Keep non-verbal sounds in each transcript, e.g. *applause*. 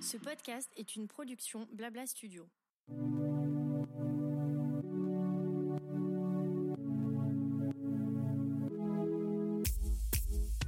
Ce podcast est une production Blabla Studio.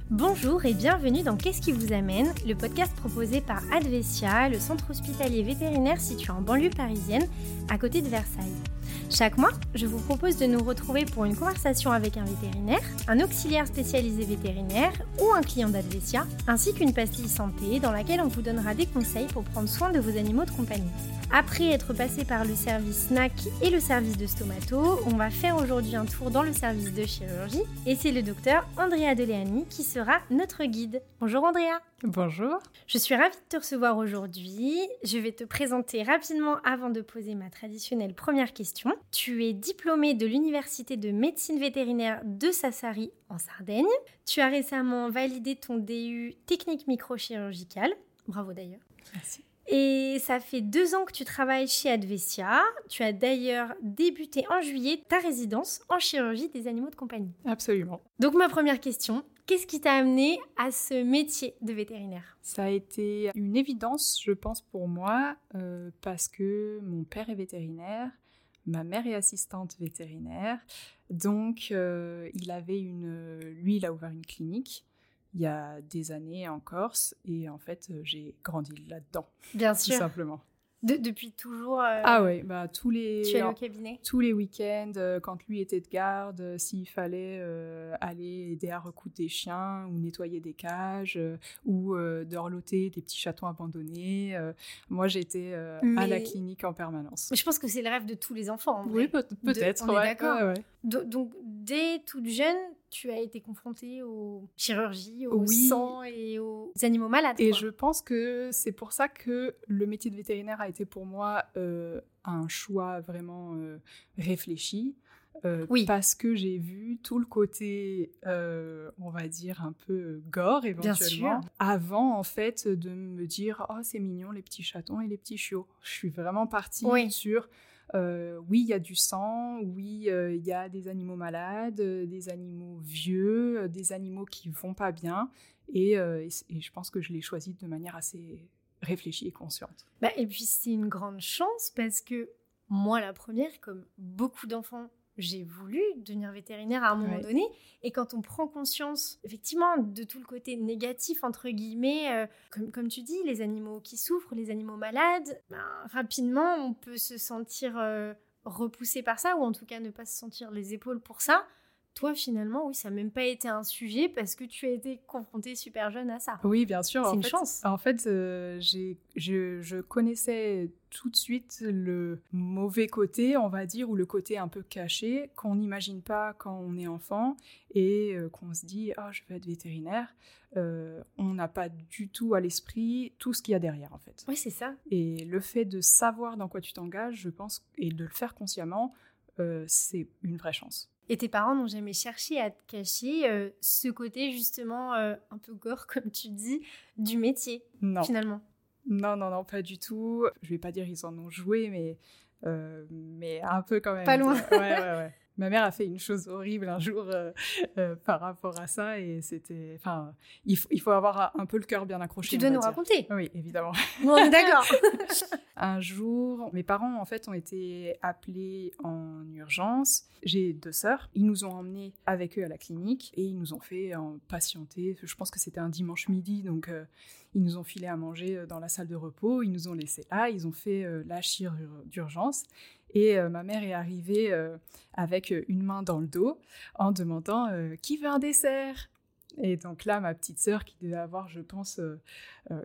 Bonjour et bienvenue dans Qu'est-ce qui vous amène, le podcast proposé par Advesia, le centre hospitalier vétérinaire situé en banlieue parisienne, à côté de Versailles. Chaque mois, je vous propose de nous retrouver pour une conversation avec un vétérinaire, un auxiliaire spécialisé vétérinaire ou un client d'Advesia, ainsi qu'une pastille santé dans laquelle on vous donnera des conseils pour prendre soin de vos animaux de compagnie. Après être passé par le service snack et le service de stomato, on va faire aujourd'hui un tour dans le service de chirurgie et c'est le docteur Andrea Deleani qui sera notre guide. Bonjour Andrea. Bonjour. Je suis ravie de te recevoir aujourd'hui. Je vais te présenter rapidement avant de poser ma traditionnelle première question. Tu es diplômée de l'Université de médecine vétérinaire de Sassari en Sardaigne. Tu as récemment validé ton DU technique microchirurgicale. Bravo d'ailleurs. Merci. Et ça fait deux ans que tu travailles chez Advesia. Tu as d'ailleurs débuté en juillet ta résidence en chirurgie des animaux de compagnie. Absolument. Donc ma première question, qu'est-ce qui t'a amené à ce métier de vétérinaire? Ça a été une évidence, je pense, pour moi, euh, parce que mon père est vétérinaire, ma mère est assistante vétérinaire, donc euh, il avait une, lui, il a ouvert une clinique il y a des années en Corse et en fait euh, j'ai grandi là-dedans. Bien sûr. Tout simplement. Depuis toujours. Euh, ah oui, bah tous les. Tu es au cabinet? Tous les week-ends, euh, quand lui était de garde, s'il fallait aller aider à recoudre des chiens ou nettoyer des cages ou dorloter des petits chatons abandonnés, moi j'étais à la clinique en permanence. Mais je pense que c'est le rêve de tous les enfants. En oui, peut-être. on est d'accord. Donc dès toute jeune, tu as été confrontée aux chirurgies, au sang et aux animaux malades. Et je pense que c'est pour ça que le métier de vétérinaire a été pour moi euh, un choix vraiment euh, réfléchi. Euh, oui. Parce que j'ai vu tout le côté, on va dire, un peu gore éventuellement, avant en fait de me dire oh c'est mignon les petits chatons et les petits chiots. Je suis vraiment partie sur euh, oui, il y a du sang, oui, euh, il y a des animaux malades, euh, des animaux vieux, des animaux qui vont pas bien. Et, je pense que je l'ai choisi de manière assez réfléchie et consciente. Bah, et puis c'est une grande chance parce que moi, la première, comme beaucoup d'enfants j'ai voulu devenir vétérinaire à un moment donné. Et quand on prend conscience, effectivement, de tout le côté négatif, entre guillemets, euh, comme, comme tu dis, les animaux qui souffrent, les animaux malades, ben, rapidement, on peut se sentir euh, repoussé par ça, ou en tout cas ne pas se sentir les épaules pour ça. Toi, finalement, oui, ça n'a même pas été un sujet parce que tu as été confronté super jeune à ça. Oui, bien sûr. C'est une chance. En fait, euh, je, je, connaissais tout de suite le mauvais côté, on va dire, ou le côté un peu caché qu'on n'imagine pas quand on est enfant et euh, qu'on se dit ah je veux être vétérinaire. Euh, on n'a pas du tout à l'esprit tout ce qu'il y a derrière en fait. Oui, c'est ça. Et le fait de savoir dans quoi tu t'engages, je pense, et de le faire consciemment, c'est une vraie chance. Et tes parents n'ont jamais cherché à te cacher euh, ce côté justement euh, un peu gore, *laughs* comme tu dis, du métier, non. finalement Non, non, non, pas du tout. Je vais pas dire ils en ont joué, mais, euh, mais un peu quand même. Pas loin. ouais, ouais, ouais. Ma mère a fait une chose horrible un jour euh, euh, par rapport à ça et c'était, enfin, il, il, faut avoir un peu le cœur bien accroché. Tu dois nous raconter. Oui, évidemment. Bon, d'accord. *laughs* un jour, mes parents en fait ont été appelés en urgence. J'ai deux sœurs. Ils nous ont emmenés avec eux à la clinique et ils nous ont fait patienter. Je pense que c'était un dimanche midi, donc euh, ils nous ont filé à manger dans la salle de repos. Ils nous ont laissé là. Ils ont fait la chirurgie d'urgence. Et euh, ma mère est arrivée euh, avec euh, une main dans le dos en demandant qui veut un dessert? Et donc là, ma petite sœur, qui devait avoir, je pense,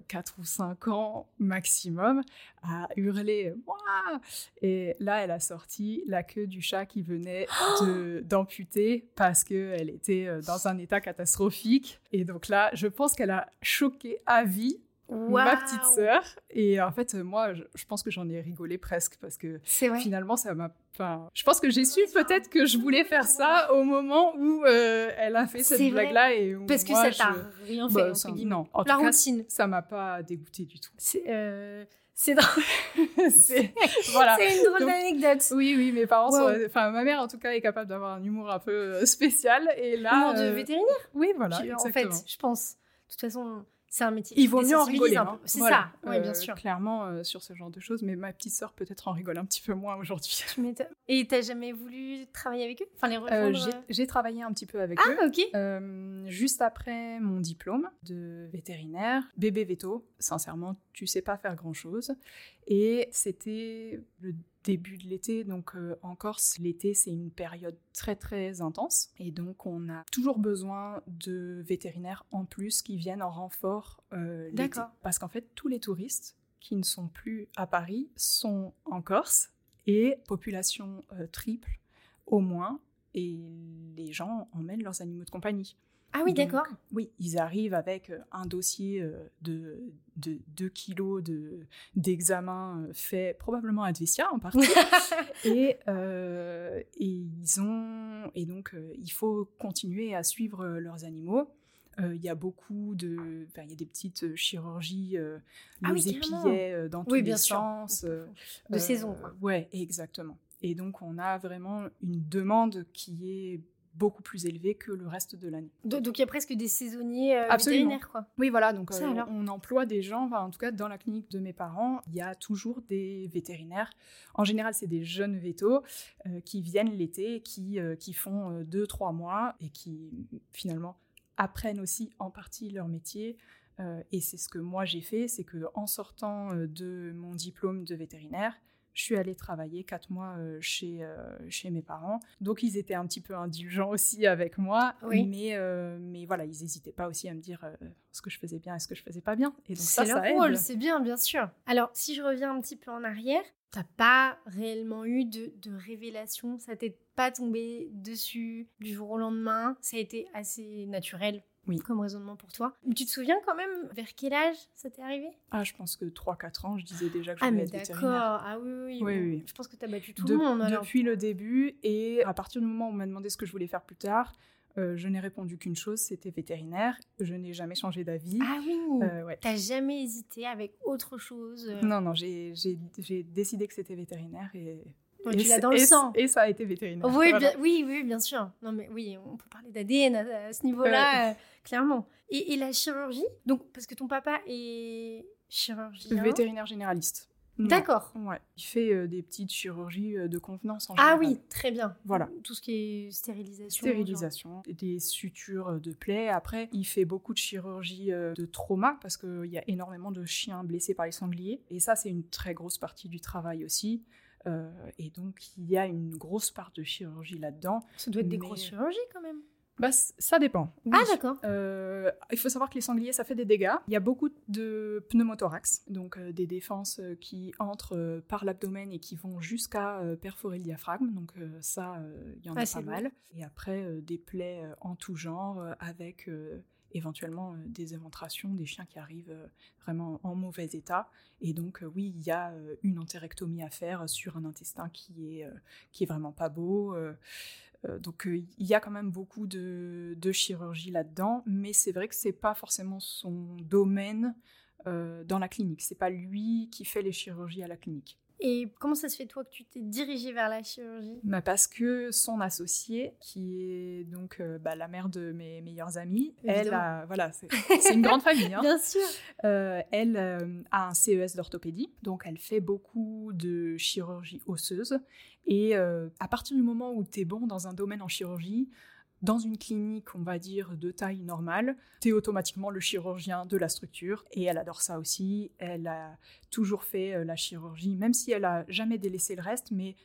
4 ou 5 ans maximum, a hurlé « Moi !» Et là, elle a sorti la queue du chat qui venait *gasps* d'amputer parce qu'elle était dans un état catastrophique. Et donc là, je pense qu'elle a choqué à vie ma petite sœur. Et en fait, moi, je, pense que j'en ai rigolé presque parce que finalement, ça m'a. Enfin, je pense que j'ai su peut-être que je voulais faire ça au moment où euh, elle a fait cette blague-là. Et parce que ça t'a rien fait, bah, Non, en La tout routine. Cas, ça m'a pas dégoûté du tout. C'est. Euh... C'est drôle. *laughs* *laughs* c'est voilà. une drôle d'anecdote. Oui, oui, mes parents sont... Enfin, ma mère, en tout cas, est capable d'avoir un humour un peu euh, spécial. Et là... Humour de euh, vétérinaire Oui, voilà, En fait, je pense toute façon, c'est un métier. Il vaut mieux en rigoler. Hein. C'est ça, oui, bien euh, sûr. Clairement, euh, sur ce genre de choses, mais ma petite sœur peut-être en rigole un petit peu moins aujourd'hui. Tu m'étonnes. Et t'as jamais voulu travailler avec eux? Enfin, les Euh, rejoindre j'ai- travaillé un petit peu avec eux. Ah, ok. Juste après mon diplôme de vétérinaire, bébé veto, sincèrement, tu sais pas faire grand chose. Et c'était le début de l'été, donc euh, en Corse, l'été c'est une période très très intense. Et donc on a toujours besoin de vétérinaires en plus qui viennent en renfort euh, l'été. Parce qu'en fait, tous les touristes qui ne sont plus à Paris sont en Corse et population euh, triple au moins. Et les gens emmènent leurs animaux de compagnie. Ah oui, d'accord. Oui, ils arrivent avec euh, un dossier euh, de, de 2 kilos de, d'examen euh, fait probablement à Advesia en partie. *laughs* et, euh, et ils ont et donc il faut continuer à suivre leurs animaux. Euh, Il y a beaucoup de, il y a des petites chirurgies, euh, Ah les oui, épillets dans tous Oui, les bien sûr. sens. De saison, quoi. Ouais, exactement. Et donc on a vraiment une demande qui est beaucoup plus élevée que le reste de l'année. Do- Donc il y a presque des saisonniers euh, vétérinaires, quoi. Oui, voilà, donc euh, on emploie des gens, enfin, en tout cas dans la clinique de mes parents, il y a toujours des vétérinaires. En général, c'est des jeunes vétos euh, qui viennent l'été, qui, qui font deux, trois mois et qui finalement apprennent aussi en partie leur métier. Et c'est ce que moi j'ai fait, c'est que en sortant de mon diplôme de vétérinaire, je suis allée travailler quatre mois euh, chez, euh, chez mes parents. Donc ils étaient un petit peu indulgents aussi avec moi, Oui. mais, euh, mais voilà, ils n'hésitaient pas aussi à me dire euh, ce que je faisais bien et ce que je faisais pas bien. Et donc ça, C'est ça leur aide. rôle, c'est bien, bien sûr. Alors, si je reviens un petit peu en arrière, t'as pas réellement eu de, de révélation, ça t'est pas tombé dessus du jour au lendemain, ça a été assez naturel? Oui. comme raisonnement pour toi. Mais tu te souviens quand même vers quel âge ça t'est arrivé? Ah, je pense que 3-4 ans, je disais déjà que je Ah voulais mais être d'accord, vétérinaire. ah oui, oui, Oui, bon, oui. Je pense que t'as battu tout De- le monde. alors. depuis le début, et à partir du moment où on m'a demandé ce que je voulais faire plus tard, euh, je n'ai répondu qu'une chose, c'était vétérinaire. Je n'ai jamais changé d'avis. Ah oui Euh, ouais. T'as jamais hésité avec autre chose euh, Non, non, j'ai décidé que c'était vétérinaire et, et Tu l'as dans le et- sang. Et ça a été vétérinaire. Oui, bien, oui, oui, bien sûr. Non, mais oui, on peut parler d'ADN à, à ce niveau-là, euh, clairement. Et, et la chirurgie Donc, parce que ton papa est chirurgien. Vétérinaire généraliste. D'accord. Ouais. Il fait euh, des petites chirurgies euh, de contenance en Ah général. oui, très bien. Voilà. Tout ce qui est stérilisation. Stérilisation, des sutures de plaies. Après, il fait beaucoup de chirurgie euh, de trauma parce qu'il y a énormément de chiens blessés par les sangliers. Et ça, c'est une très grosse partie du travail aussi. Euh, et donc, il y a une grosse part de chirurgie là-dedans. Ça doit être des grosses chirurgies quand même. Bah, ça dépend. Oui. Ah d'accord. Euh, il faut savoir que les sangliers, ça fait des dégâts. Il y a beaucoup de pneumothorax, donc euh, des défenses qui entrent euh, par l'abdomen et qui vont jusqu'à perforer le diaphragme. Donc ça, il y en Ah, a pas mal. Et après, des plaies en tout genre, avec éventuellement euh, des éventrations, des chiens qui arrivent euh, vraiment en mauvais état. Et donc euh, oui, il y a une entérectomie à faire sur un intestin qui est, qui est vraiment pas beau. donc il y a quand même beaucoup de, de chirurgie là-dedans, mais c'est vrai que c'est pas forcément son domaine dans la clinique. C'est pas lui qui fait les chirurgies à la clinique. Et comment ça se fait toi que tu t'es dirigée vers la chirurgie? Bah, parce que son associée, qui est donc euh, bah, la mère de mes meilleurs amis, elle a, voilà, c'est une grande *laughs* famille. hein. Bien sûr. Euh, elle euh, a un CES d'orthopédie, donc elle fait beaucoup de chirurgie osseuse. Et euh, à partir du moment où tu es bon dans un domaine en chirurgie, dans une clinique, on va dire, de taille normale, tu es automatiquement le chirurgien de la structure. Et elle adore ça aussi. Elle a toujours fait euh, la chirurgie, même si elle a jamais délaissé le reste, mais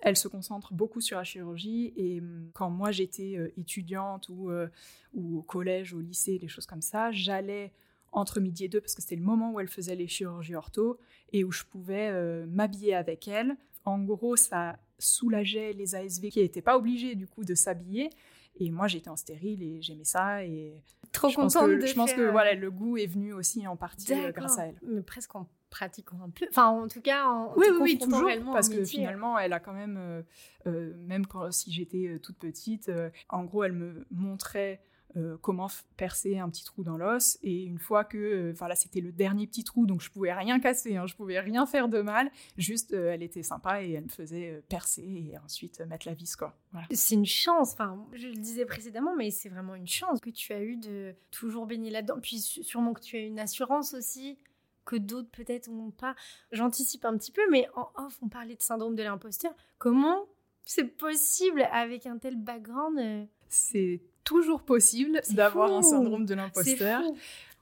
elle se concentre beaucoup sur la chirurgie. Et hum, quand moi j'étais euh, étudiante ou, euh, ou au collège, au lycée, des choses comme ça, j'allais entre midi et deux parce que c'était le moment où elle faisait les chirurgies ortho et où je pouvais m'habiller avec elle. En gros, ça soulageait les ASV qui n'étaient pas obligés du coup de s'habiller. Et moi, j'étais en stérile et j'aimais ça. Et Trop je pense contente que, de je pense faire, que euh, voilà, le goût est venu aussi en partie euh, grâce à elle. Mais presque en pratiquant un peu. Enfin, en tout cas, en Oui, oui, toujours. Parce que métier. finalement, elle a quand même, euh, euh, même quand, si j'étais euh, toute petite, euh, en gros, elle me montrait euh, comment percer un petit trou dans l'os. Et une fois que, enfin là, c'était le dernier petit trou, donc je pouvais rien casser, hein, je pouvais rien faire de mal. Juste, elle était sympa et elle me faisait percer et ensuite mettre la vis, quoi. C'est une chance. Enfin, je le disais précédemment, mais c'est vraiment une chance que tu as eu de toujours baigner là-dedans. Puis sûrement que tu as une assurance aussi que d'autres peut-être n'ont pas. J'anticipe un petit peu, mais en off, on parlait de syndrome de l'imposteur. Comment c'est possible avec un tel background euh? C'est toujours possible d'avoir un syndrome de l'imposteur.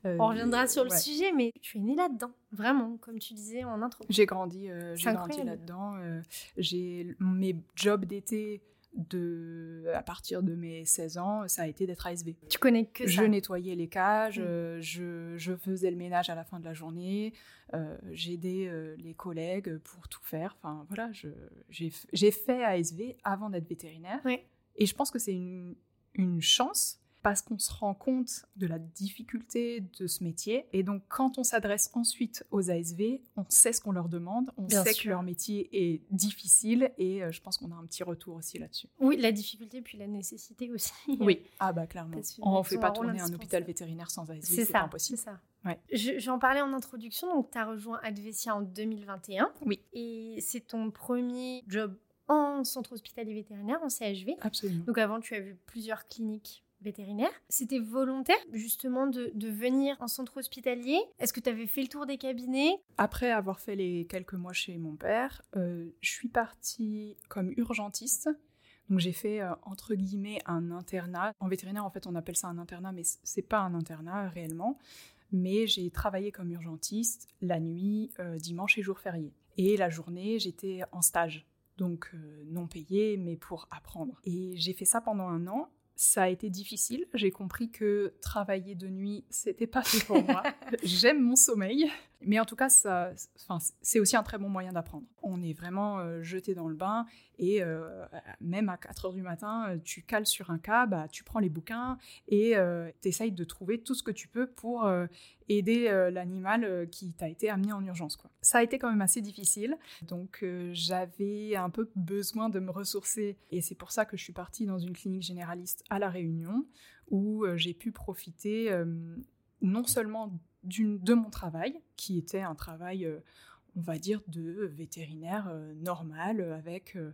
Euh, on reviendra sur le sujet, mais tu es né là-dedans, vraiment, comme tu disais en intro. J'ai grandi, euh, j'ai grandi là-dedans. j'ai mes jobs d'été de, à partir de mes 16 ans, ça a été d'être ASV. Tu connais que ça Je nettoyais les cages, mm. euh, je, je, faisais le ménage à la fin de la journée, euh, j'aidais euh, les collègues pour tout faire. Enfin voilà, j'ai fait ASV avant d'être vétérinaire. Et je pense que c'est une, une chance parce qu'on se rend compte de la difficulté de ce métier. Et donc, quand on s'adresse ensuite aux ASV, on sait ce qu'on leur demande, on sait que leur métier est difficile et euh, je pense qu'on a un petit retour aussi là-dessus. Oui, la difficulté puis la nécessité aussi. Oui, *laughs* ah bah clairement. On ne fait pas tourner un hôpital vétérinaire sans ASV, c'est impossible. C'est ça. Ouais. J'en parlais en introduction, donc tu as rejoint Advesia en 2021. Oui. Et c'est ton premier job en centre hospitalier vétérinaire, en CHV. Absolument. Donc avant, tu as vu plusieurs cliniques vétérinaire. C'était volontaire justement de, venir en centre hospitalier. Est-ce que tu avais fait le tour des cabinets? Après avoir fait les quelques mois chez mon père, euh, je suis partie comme urgentiste. Donc j'ai fait euh, entre guillemets un internat. En vétérinaire en fait on appelle ça un internat mais c'est pas un internat réellement. Mais j'ai travaillé comme urgentiste la nuit, euh, dimanche et jour férié. Et la journée j'étais en stage donc non payé, mais pour apprendre. Et j'ai fait ça pendant un an, ça a été difficile. J'ai compris que travailler de nuit, c'était pas fait pour moi. *laughs* J'aime mon sommeil, mais en tout cas, c'est aussi un très bon moyen d'apprendre. On est vraiment euh, jeté dans le bain et euh, même à 4 heures du matin, euh, tu cales sur un cas, bah, tu prends les bouquins et tu essayes de trouver tout ce que tu peux pour aider l'animal qui t'a été amené en urgence. Quoi. Ça a été quand même assez difficile, donc j'avais un peu besoin de me ressourcer et c'est pour ça que je suis partie dans une clinique généraliste à La Réunion où j'ai pu profiter non seulement de mon travail, qui était un travail on va dire, de vétérinaire euh, normal, euh, avec euh,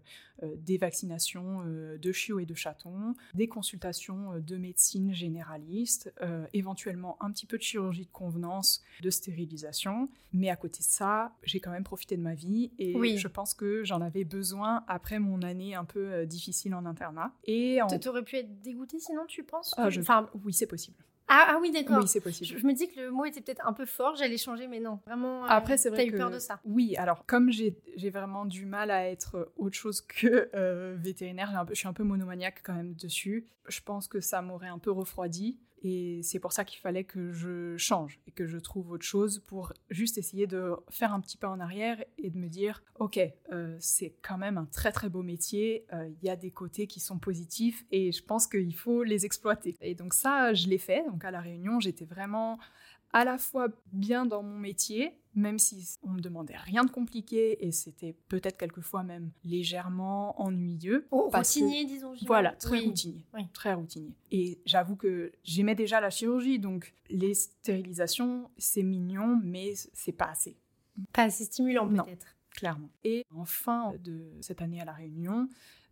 des vaccinations de chiots et de chatons, des consultations de médecine généraliste, éventuellement un petit peu de chirurgie de convenance, de stérilisation. Mais à côté de ça, j'ai quand même profité de ma vie et je pense que j'en avais besoin après mon année un peu difficile en internat. Et en... Tu aurais pu être dégoûtée sinon, tu penses ah, enfin... Oui, c'est possible. Ah, ah, oui, d'accord. Oui, c'est possible. Je, me dis que le mot était peut-être un peu fort, j'allais changer, mais non, vraiment. Euh, Après, c'est vrai. T'as eu peur de ça Oui, alors, comme j'ai vraiment du mal à être autre chose que euh, vétérinaire, un peu, je suis un peu monomaniaque quand même dessus, je pense que ça m'aurait un peu refroidi. Et c'est pour ça qu'il fallait que je change et que je trouve autre chose pour juste essayer de faire un petit pas en arrière et de me dire, ok, euh, c'est quand même un très très beau métier, euh, il y a des côtés qui sont positifs et je pense qu'il faut les exploiter. Et donc ça, je l'ai fait. Donc à la réunion, j'étais vraiment à la fois bien dans mon métier, même si on me demandait rien de compliqué et c'était peut-être quelquefois même légèrement ennuyeux. Oh, routinier, disons. Voilà, très routinier, très routinier. Et j'avoue que j'aimais déjà la chirurgie, donc les stérilisations, c'est mignon, mais c'est pas assez. Pas assez stimulant peut-être. Clairement. Et en fin de cette année à la Réunion,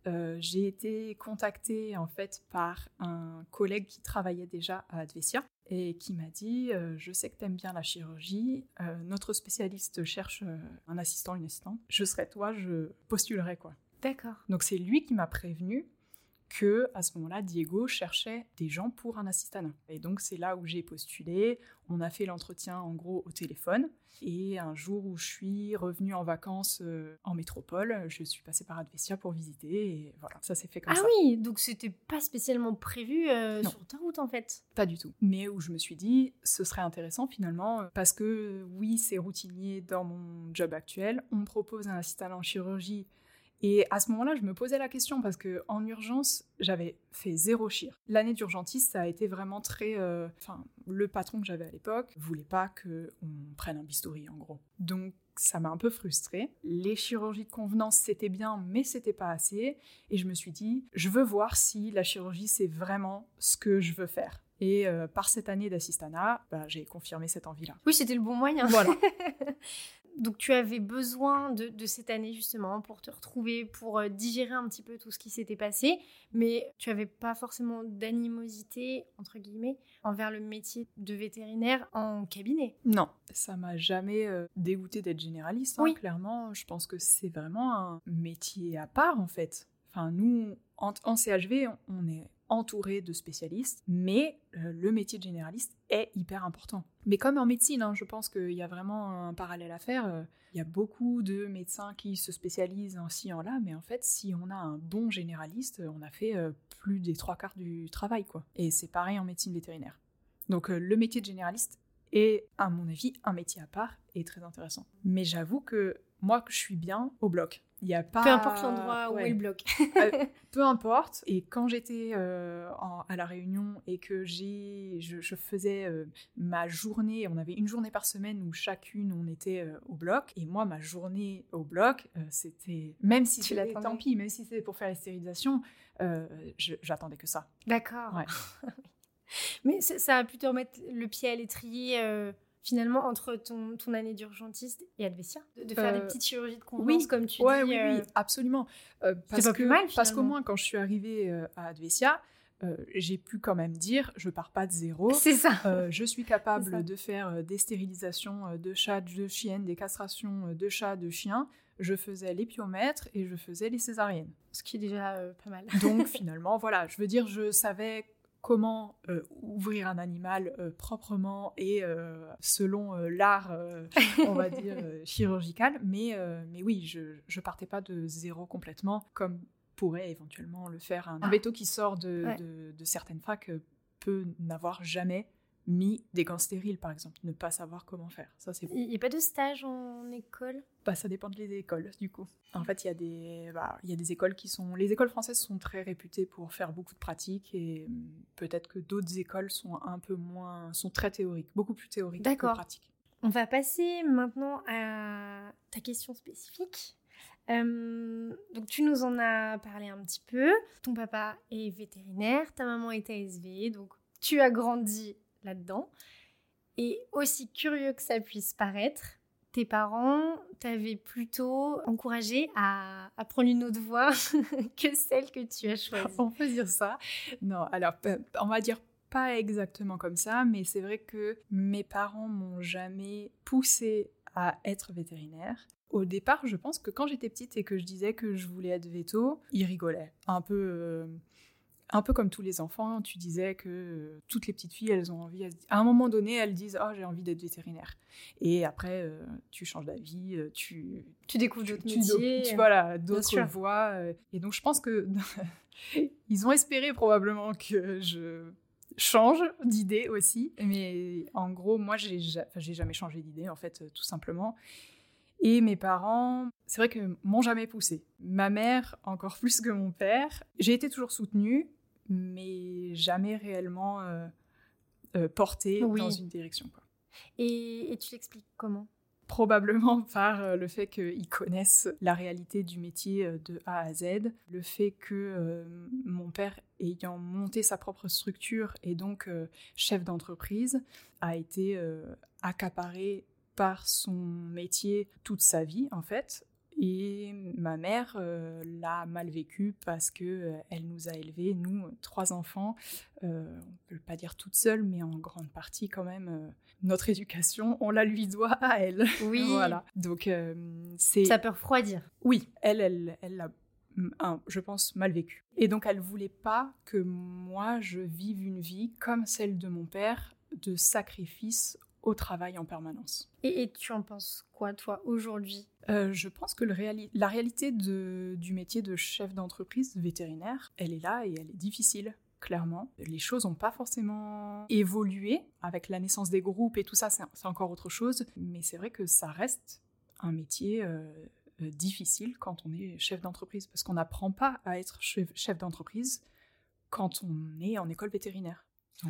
euh, j'ai été contactée en fait par un collègue qui travaillait déjà à Advesia et qui m'a dit euh, Je sais que tu aimes bien la chirurgie, euh, notre spécialiste cherche un assistant, une assistante. Je serais toi, je postulerais quoi. D'accord. Donc c'est lui qui m'a prévenu que à ce moment-là, Diego cherchait des gens pour un assistant. Et donc c'est là où j'ai postulé. On a fait l'entretien en gros au téléphone. Et un jour où je suis revenue en vacances euh, en métropole, je suis passée par Advesia pour visiter. Et voilà, ça s'est fait comme ah ça. Ah oui, donc c'était pas spécialement prévu euh, sur ta route en fait. Pas du tout. Mais où je me suis dit, ce serait intéressant finalement, parce que oui, c'est routinier dans mon job actuel. On me propose un assistant en chirurgie Et à ce moment-là, je me posais la question parce que en urgence, j'avais fait zéro chir. L'année d'urgentiste, ça a été vraiment très. euh, Enfin, le patron que j'avais à l'époque voulait pas que on prenne un bistouri, en gros. Donc, ça m'a un peu frustrée. Les chirurgies de convenance, c'était bien, mais c'était pas assez. Et je me suis dit, je veux voir si la chirurgie, c'est vraiment ce que je veux faire. Et euh, par cette année d'assistanat, bah, j'ai confirmé cette envie-là. Oui, c'était le bon moyen. Voilà. *laughs* Donc tu avais besoin de, de cette année justement pour te retrouver, pour euh, digérer un petit peu tout ce qui s'était passé, mais tu avais pas forcément d'animosité, entre guillemets, envers le métier de vétérinaire en cabinet. Non, ça m'a jamais euh, dégoûté d'être généraliste. hein, Oui. Clairement, je pense que c'est vraiment un métier à part en fait. Enfin, nous, en, en CHV, on est entouré de spécialistes, mais euh, le métier de généraliste est hyper important. Mais comme en médecine, hein, je pense qu'il y a vraiment un parallèle à faire. euh, Il y a beaucoup de médecins qui se spécialisent en ci, en là, mais en fait, si on a un bon généraliste, on a fait euh, plus des trois quarts du travail, quoi. Et c'est pareil en médecine vétérinaire. Donc le métier de généraliste est, à mon avis, un métier à part et très intéressant. Mais j'avoue que moi, je suis bien au bloc. Il y a pas... Peu importe l'endroit où est le bloc. Euh, *laughs* peu importe. Et quand j'étais euh, à la Réunion et que j'ai, je, je faisais euh, ma journée, on avait une journée par semaine où chacune on était euh, au bloc. Et moi, ma journée au bloc, c'était même si c'était tant pis, même si c'était pour faire les stérilisations, j'attendais que ça. D'accord. Ouais. *laughs* Mais ça, a pu te remettre le pied à l'étrier finalement entre ton, ton année d'urgentiste et Advesia De, de faire Euh, des petites chirurgies de convenance oui. comme tu Ouais, dis. oui, euh, oui, absolument. Euh, parce pas que, plus mal, Parce qu'au moins, quand je suis arrivée euh, à Advesia, euh, j'ai pu quand même dire, je pars pas de zéro. C'est ça. Euh, je suis *laughs* capable de faire euh, des stérilisations euh, de chats, de chiennes, des castrations euh, de chats, de chiens. Je faisais l'épiomètre et je faisais les césariennes. Ce qui est déjà euh, pas mal. Donc *laughs* finalement, voilà, je veux dire, je savais comment euh, ouvrir un animal euh, proprement et euh, selon l'art, on va *laughs* dire, chirurgical. Mais, mais oui, je, je partais pas de zéro complètement, comme pourrait éventuellement le faire un, un Ah. veto qui sort de, Ouais. de, de certaines facs peut n'avoir jamais mis des gants stériles, par exemple, ne pas savoir comment faire. Ça, c'est Il n'y a pas de stage en école? Bah, ça dépend des écoles, du coup. En fait, il y, a des, bah, y a des écoles qui sont... Les écoles françaises sont très réputées pour faire beaucoup de pratiques et hum, peut-être que d'autres écoles sont un peu moins... sont très théoriques, beaucoup plus théoriques que D'accord. pratiques. On va passer maintenant à ta question spécifique. Euh, donc tu nous en as parlé un petit peu. Ton papa est vétérinaire, ta maman est ASV, donc tu as grandi là-dedans. Et aussi curieux que ça puisse paraître, tes parents t'avaient plutôt encouragé à, prendre une autre voie *laughs* que celle que tu as choisie. On peut dire ça. Non, alors, on va dire pas exactement comme ça, mais c'est vrai que mes parents m'ont jamais poussé à être vétérinaire. Au départ, je pense que quand j'étais petite et que je disais que je voulais être veto, ils rigolaient. Un peu, euh, un peu comme tous les enfants, tu disais que euh, toutes les petites filles, elles ont envie, à un moment donné, elles disent Oh, j'ai envie d'être vétérinaire. Et après, euh, tu changes d'avis, euh, tu, Tu découvres tu, d'autres tu- métiers. tu- voilà, d'autres voies. et donc, je pense que *laughs* ils ont espéré probablement que je change d'idée aussi. Mais en gros, moi, j'ai jamais changé d'idée, en fait, tout simplement. Et mes parents, c'est vrai que m'ont jamais poussé. Ma mère, encore *laughs* plus que mon père. J'ai été toujours soutenue, mais jamais réellement euh, euh, portée Oui. dans une direction. Quoi Et, et tu l'expliques comment? Probablement *laughs* par euh, le fait qu'ils connaissent la réalité du métier de A à Z, le fait que euh, mon père, ayant monté sa propre structure et donc euh, chef d'entreprise, a été euh, accaparé par son métier toute sa vie en fait. Et ma mère euh, l'a mal vécu parce que euh, elle nous a élevés, nous, trois enfants, euh, on peut pas dire toute seule, mais en grande partie quand même, euh, notre éducation, on la lui doit à elle. *laughs* Oui. voilà. Donc euh, c'est Ça peut refroidir. oui, elle, elle, elle l'a, je pense, mal vécu. Et donc elle voulait pas que moi je vive une vie comme celle de mon père, de sacrifice au travail en permanence. Et, et tu en penses quoi, toi, aujourd'hui? Euh, je pense que le réali- la réalité de- du métier de chef d'entreprise vétérinaire, elle est là et elle est difficile, clairement. Les choses n'ont pas forcément évolué avec la naissance des groupes et tout ça, c'est encore autre chose. Mais c'est vrai que ça reste un métier euh, difficile quand on est chef d'entreprise, parce qu'on n'apprend pas à être chef d'entreprise quand on est en école vétérinaire.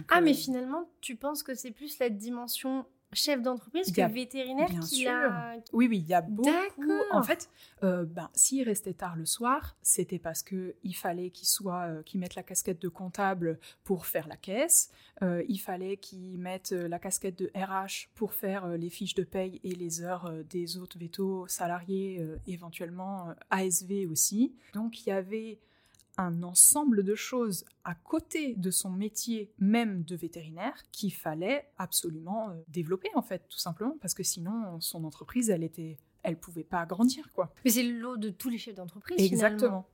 Ah, mais finalement, tu penses que c'est plus la dimension chef d'entreprise que vétérinaire qui a... Oui, oui, il y a beaucoup. En fait, euh, ben, s'il restait tard le soir, c'était parce que il fallait qu'il soit, euh, qu'il mette la casquette de comptable pour faire la caisse. Euh, il fallait qu'il mette la casquette de RH pour faire les fiches de paye et les heures des autres vétos salariés, éventuellement ASV aussi. Donc il y avait un ensemble de choses à côté de son métier même de vétérinaire qu'il fallait absolument euh, développer en fait tout simplement parce que sinon son entreprise elle était elle pouvait pas grandir quoi. Mais c'est l'eau de tous les chefs d'entreprise Exactement.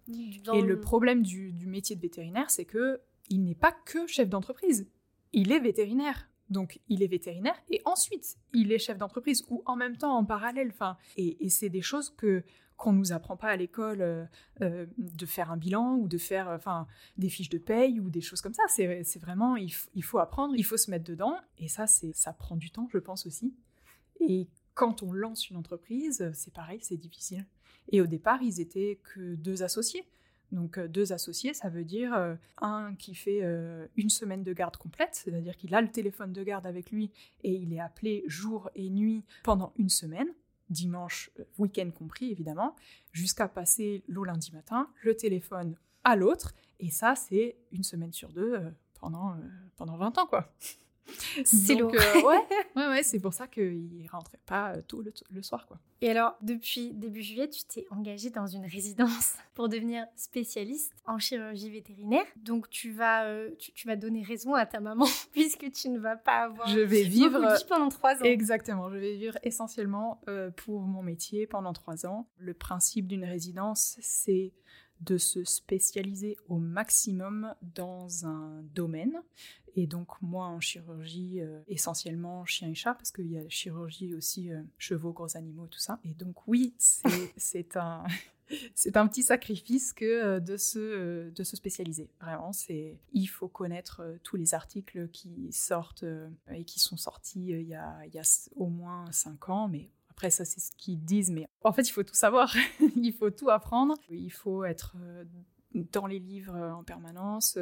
Et le problème du, du métier de vétérinaire c'est que il n'est pas que chef d'entreprise, il est vétérinaire. Donc, il est vétérinaire et ensuite, il est chef d'entreprise ou en même temps, en parallèle. Enfin, et, et c'est des choses que qu'on nous apprend pas à l'école euh, euh, de faire un bilan ou de faire enfin des fiches de paye ou des choses comme ça. C'est vraiment il, faut apprendre, il faut se mettre dedans et ça c'est ça prend du temps, je pense aussi. Et quand on lance une entreprise, c'est pareil, c'est difficile. Et au départ, ils étaient que deux associés. Donc euh, deux associés, ça veut dire un qui fait une semaine de garde complète, c'est-à-dire qu'il a le téléphone de garde avec lui et il est appelé jour et nuit pendant une semaine dimanche, euh, week-end compris évidemment, jusqu'à passer le lundi matin, le téléphone à l'autre. Et ça, c'est une semaine sur deux euh, pendant, euh, pendant 20 ans, quoi. C'est lourd. *laughs* ouais, ouais, c'est pour ça qu'il rentrait pas euh, tôt le, soir, quoi. Et alors, depuis début juillet, tu t'es engagé dans une résidence *laughs* pour devenir spécialiste en chirurgie vétérinaire. Donc, tu vas, euh, tu, vas donner raison à ta maman *laughs* puisque tu ne vas pas avoir. Je vais vivre pendant trois ans. Exactement. Je vais vivre essentiellement euh, pour mon métier pendant trois ans. Le principe d'une résidence, c'est de se spécialiser au maximum dans un domaine. Et donc moi en chirurgie, euh, essentiellement chien et chat, parce qu'il y a la chirurgie aussi euh, chevaux, gros animaux, tout ça. Et donc oui, c'est *laughs* un... *laughs* c'est un petit sacrifice que euh, de se, de se spécialiser. Vraiment, c'est il faut connaître tous les articles qui sortent et qui sont sortis il y, a, il y a au moins cinq ans, mais après, ça, c'est ce qu'ils disent, mais en fait, il faut tout savoir. *laughs* il faut tout apprendre. Il faut être dans les livres en permanence.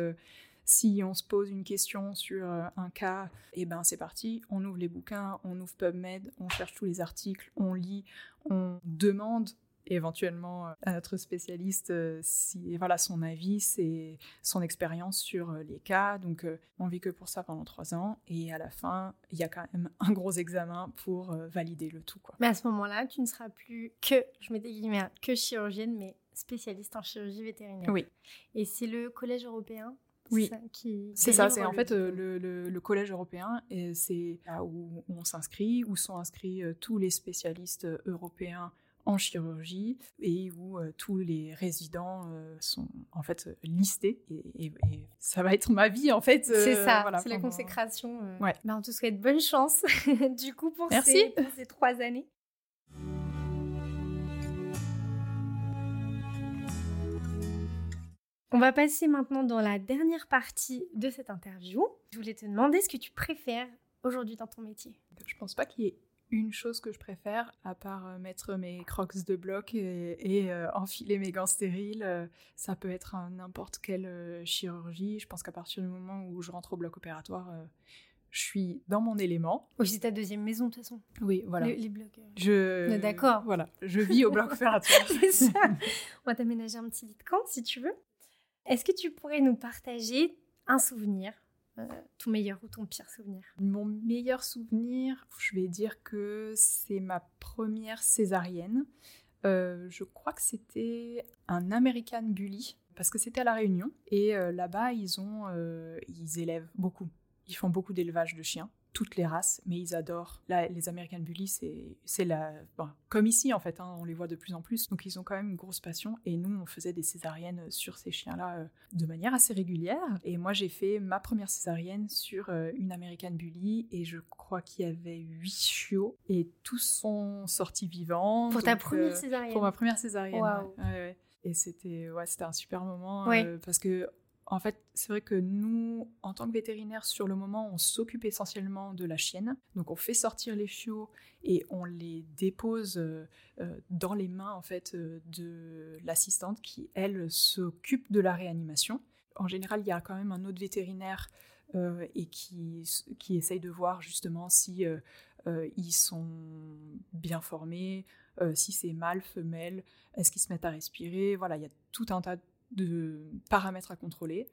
Si on se pose une question sur euh, un cas, et eh ben c'est parti, on ouvre les bouquins, on ouvre PubMed, on cherche tous les articles, on lit, on demande éventuellement euh, à notre spécialiste euh, si voilà son avis, c'est son expérience sur les cas. Donc on vit que pour ça pendant trois ans et à la fin il y a quand même un gros examen pour valider le tout quoi. Mais à ce moment-là, tu ne seras plus que je mets des guillemets hein, que chirurgienne, mais spécialiste en chirurgie vétérinaire. Oui. Et c'est le collège européen oui, c'est ça. C'est en fait euh, le, le, collège européen, et c'est là où on s'inscrit, où sont inscrits euh, tous les spécialistes euh, européens en chirurgie et où tous les résidents sont en fait listés et, ça va être ma vie en fait. c'est ça, c'est la consécration. Ouais. Ben, on te souhaite bonne chance *laughs* du coup pour Ces, pour ces trois années. On va passer maintenant dans la dernière partie de cette interview. Je voulais te demander ce que tu préfères aujourd'hui dans ton métier. Je pense pas qu'il y ait une chose que je préfère, à part euh, mettre mes crocs de bloc et, euh, enfiler mes gants stériles. Euh, ça peut être n'importe quelle chirurgie. Je pense qu'à partir du moment où je rentre au bloc opératoire, je suis dans mon élément. Oui, c'est ta deuxième maison de toute façon. Oui, voilà. les blocs. Je. D'accord. Voilà, je vis au bloc opératoire. *laughs* c'est ça. On va t'aménager un petit lit de camp si tu veux. Est-ce que tu pourrais nous partager un souvenir, euh, ton meilleur ou ton pire souvenir? Mon meilleur souvenir, je vais dire que c'est ma première césarienne. Euh, je crois que c'était un American Bully parce que c'était à la Réunion et euh, là-bas ils ont ils élèvent beaucoup. Ils font beaucoup d'élevage de chiens toutes les races, mais ils adorent. Là, les American Bully, c'est la. comme ici, en fait, hein, on les voit de plus en plus. Donc, ils ont quand même une grosse passion. Et nous, on faisait des césariennes sur ces chiens-là euh, de manière assez régulière. Et moi, j'ai fait ma première césarienne sur euh, une American Bully. Et je crois qu'il y avait huit chiots. Et tous sont sortis vivants. Pour ta première euh, césarienne Pour ma première césarienne. Et c'était ouais, un super moment. parce que En fait, c'est vrai que nous, en tant que vétérinaires, sur le moment, on s'occupe essentiellement de la chienne. Donc, on fait sortir les chiots et on les dépose euh, euh, dans les mains en fait euh, de l'assistante qui, elle, s'occupe de la réanimation. En général, il y a quand même un autre vétérinaire et qui, qui essaye de voir justement si ils sont bien formés, si c'est mâle, femelle, est-ce qu'ils se mettent à respirer. Voilà, il y a tout un tas de paramètres à contrôler.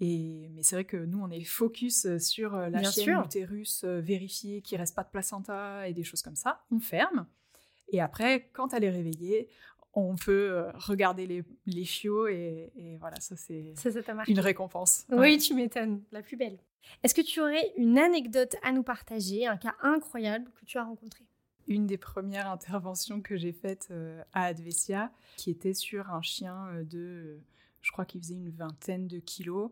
Et, mais c'est vrai que nous, on est focus euh, sur euh, la chienne, l'utérus, euh, vérifier qu'il reste pas de placenta et des choses comme ça. On ferme. Et après, quand elle est réveillée, on peut regarder les, les chiots et, voilà, ça c'est une récompense. Oui, tu m'étonnes, la plus belle. Est-ce que tu aurais une anecdote à nous partager, un cas incroyable que tu as rencontré? Une des premières interventions que j'ai faites euh, à Advesia, qui était sur un chien euh, de, je crois qu'il faisait une vingtaine de kilos,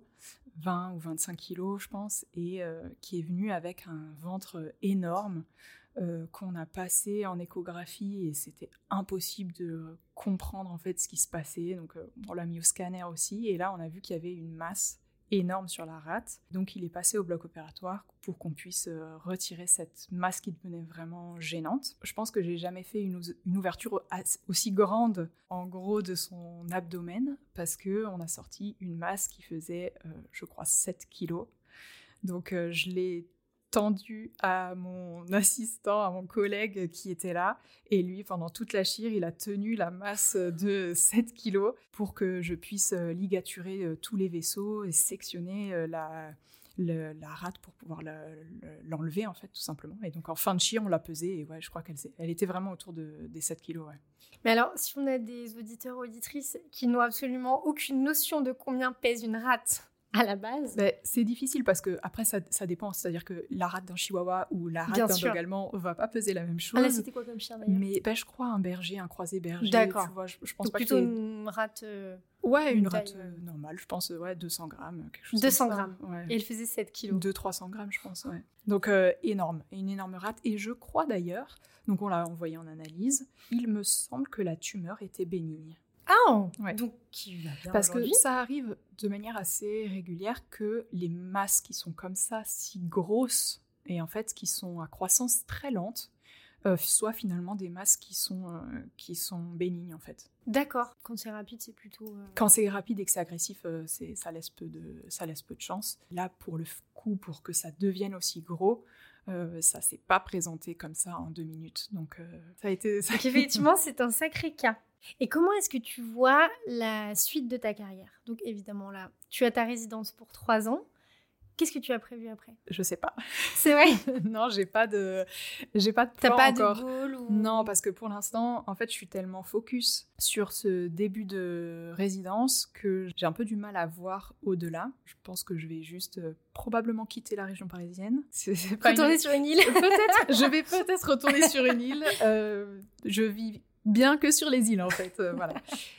20 ou 25 kilos, je pense, et euh, qui est venu avec un ventre énorme qu'on a passé en échographie et c'était impossible de comprendre en fait ce qui se passait. Donc on l'a mis au scanner aussi et là on a vu qu'il y avait une masse énorme sur la rate. Donc il est passé au bloc opératoire pour qu'on puisse euh, retirer cette masse qui devenait vraiment gênante. Je pense que j'ai jamais fait une, ouverture aussi grande en gros de son abdomen parce que on a sorti une masse qui faisait euh, je crois 7 kilos. Donc euh, je l'ai tendu à mon *laughs* assistant, à mon collègue qui était là. Et lui, pendant toute la chire, il a tenu la masse de *laughs* 7 kilos pour que je puisse euh, ligaturer euh, tous les vaisseaux et sectionner euh, la, la rate pour pouvoir l'enlever, en fait, tout simplement. Et donc, en fin de chire, on l'a pesée et ouais, je crois qu'elle elle était vraiment autour de, des 7 kilos. Mais alors, si on a des auditeurs auditrices qui n'ont absolument aucune notion de combien pèse une rate, *laughs* à la base ben, C'est difficile parce que après ça, ça dépend. C'est-à-dire que la rate d'un chihuahua ou la rate d'un dog allemand va pas peser la même chose. Ah là, c'était quoi comme chien d'ailleurs Mais ben, je crois un berger, un croisé berger. D'accord. Je, je pense pas plutôt une rate. Euh, ouais, une, rate euh, normale, je pense, ouais, 200 grammes, quelque chose 200 grammes. Ouais. Et elle faisait 7 kilos. 200-300 grammes, je pense, ouais. Donc euh, énorme, une énorme rate. Et je crois d'ailleurs, donc on l'a envoyé en analyse, il me semble que la tumeur était bénigne. Ah Donc, qui va bien Parce que ça arrive de manière assez régulière que les masses qui sont comme ça, si grosses, et en fait qui sont à croissance très lente, euh, soient finalement des masses qui sont, euh, qui sont bénignes en fait. D'accord. Quand c'est rapide, c'est plutôt. Euh, Quand c'est rapide et que c'est agressif, c'est ça laisse peu de ça laisse peu de chance. Là, pour le coup, pour que ça devienne aussi gros, ça s'est pas présenté comme ça en deux minutes. Donc ça a été. Donc effectivement, c'est un sacré cas. Et comment est-ce que tu vois la suite de ta carrière? Donc évidemment là, tu as ta résidence pour trois ans. Qu'est-ce que tu as prévu après? Je sais pas. C'est vrai? *laughs* Non, j'ai pas de, j'ai pas de plan pas de goal ou... Non, parce que pour l'instant, en fait, je suis tellement focus sur ce début de résidence que j'ai un peu du mal à voir au-delà. Je pense que je vais juste euh, probablement quitter la région parisienne. retourner sur une île. peut-être. je vais *laughs* peut-être retourner sur une île. Euh, je vis bien que sur les îles en fait. Euh, *laughs* voilà.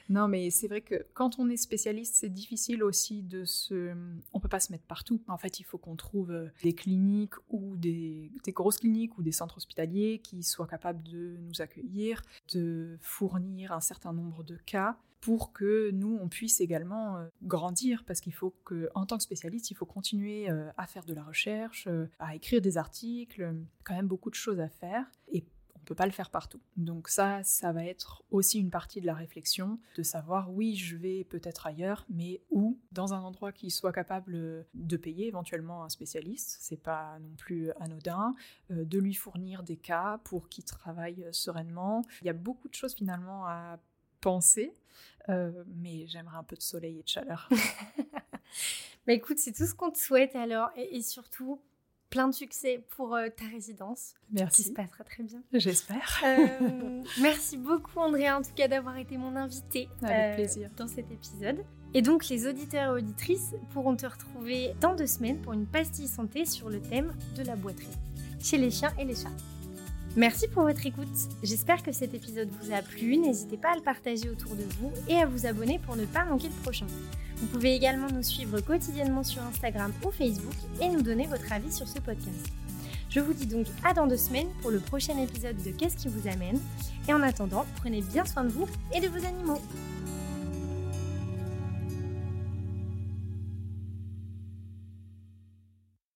Non, mais c'est vrai que quand on est spécialiste, c'est difficile aussi de se. On peut pas se mettre partout. En fait, il faut qu'on trouve euh, des cliniques ou des, des, grosses cliniques ou des centres hospitaliers qui soient capables de nous accueillir, de fournir un certain nombre de cas pour que nous, on puisse également euh, grandir, parce qu'il faut que, en tant que spécialiste, il faut continuer à faire de la recherche, à écrire des articles, quand même beaucoup de choses à faire. Et on peut pas le faire partout. Donc ça, ça va être aussi une partie de la réflexion, de savoir oui, je vais peut-être ailleurs, mais où Dans un endroit qui soit capable de payer éventuellement un spécialiste, c'est pas non plus anodin, euh, de lui fournir des cas pour qu'il travaille sereinement. Il y a beaucoup de choses finalement à penser, euh, mais j'aimerais un peu de soleil et de chaleur. *laughs* bah écoute, c'est tout ce qu'on te souhaite alors, et surtout plein de succès pour euh, ta résidence. Merci. Qui se passera très bien. J'espère. Euh, *laughs* merci beaucoup Andrea en tout cas d'avoir été mon invitée Avec euh, plaisir. dans cet épisode. Et donc les auditeurs et auditrices pourront te retrouver dans deux semaines pour une pastille santé sur le thème de la boiterie chez les chiens et les chats. Merci pour votre écoute. J'espère que cet épisode vous a plu. N'hésitez pas à le partager autour de vous et à vous abonner pour ne pas manquer le prochain. Vous pouvez également nous suivre quotidiennement sur Instagram ou Facebook et nous donner votre avis sur ce podcast. Je vous dis donc à dans deux semaines pour le prochain épisode de Qu'est-ce qui vous amène? Et en attendant, prenez bien soin de vous et de vos animaux.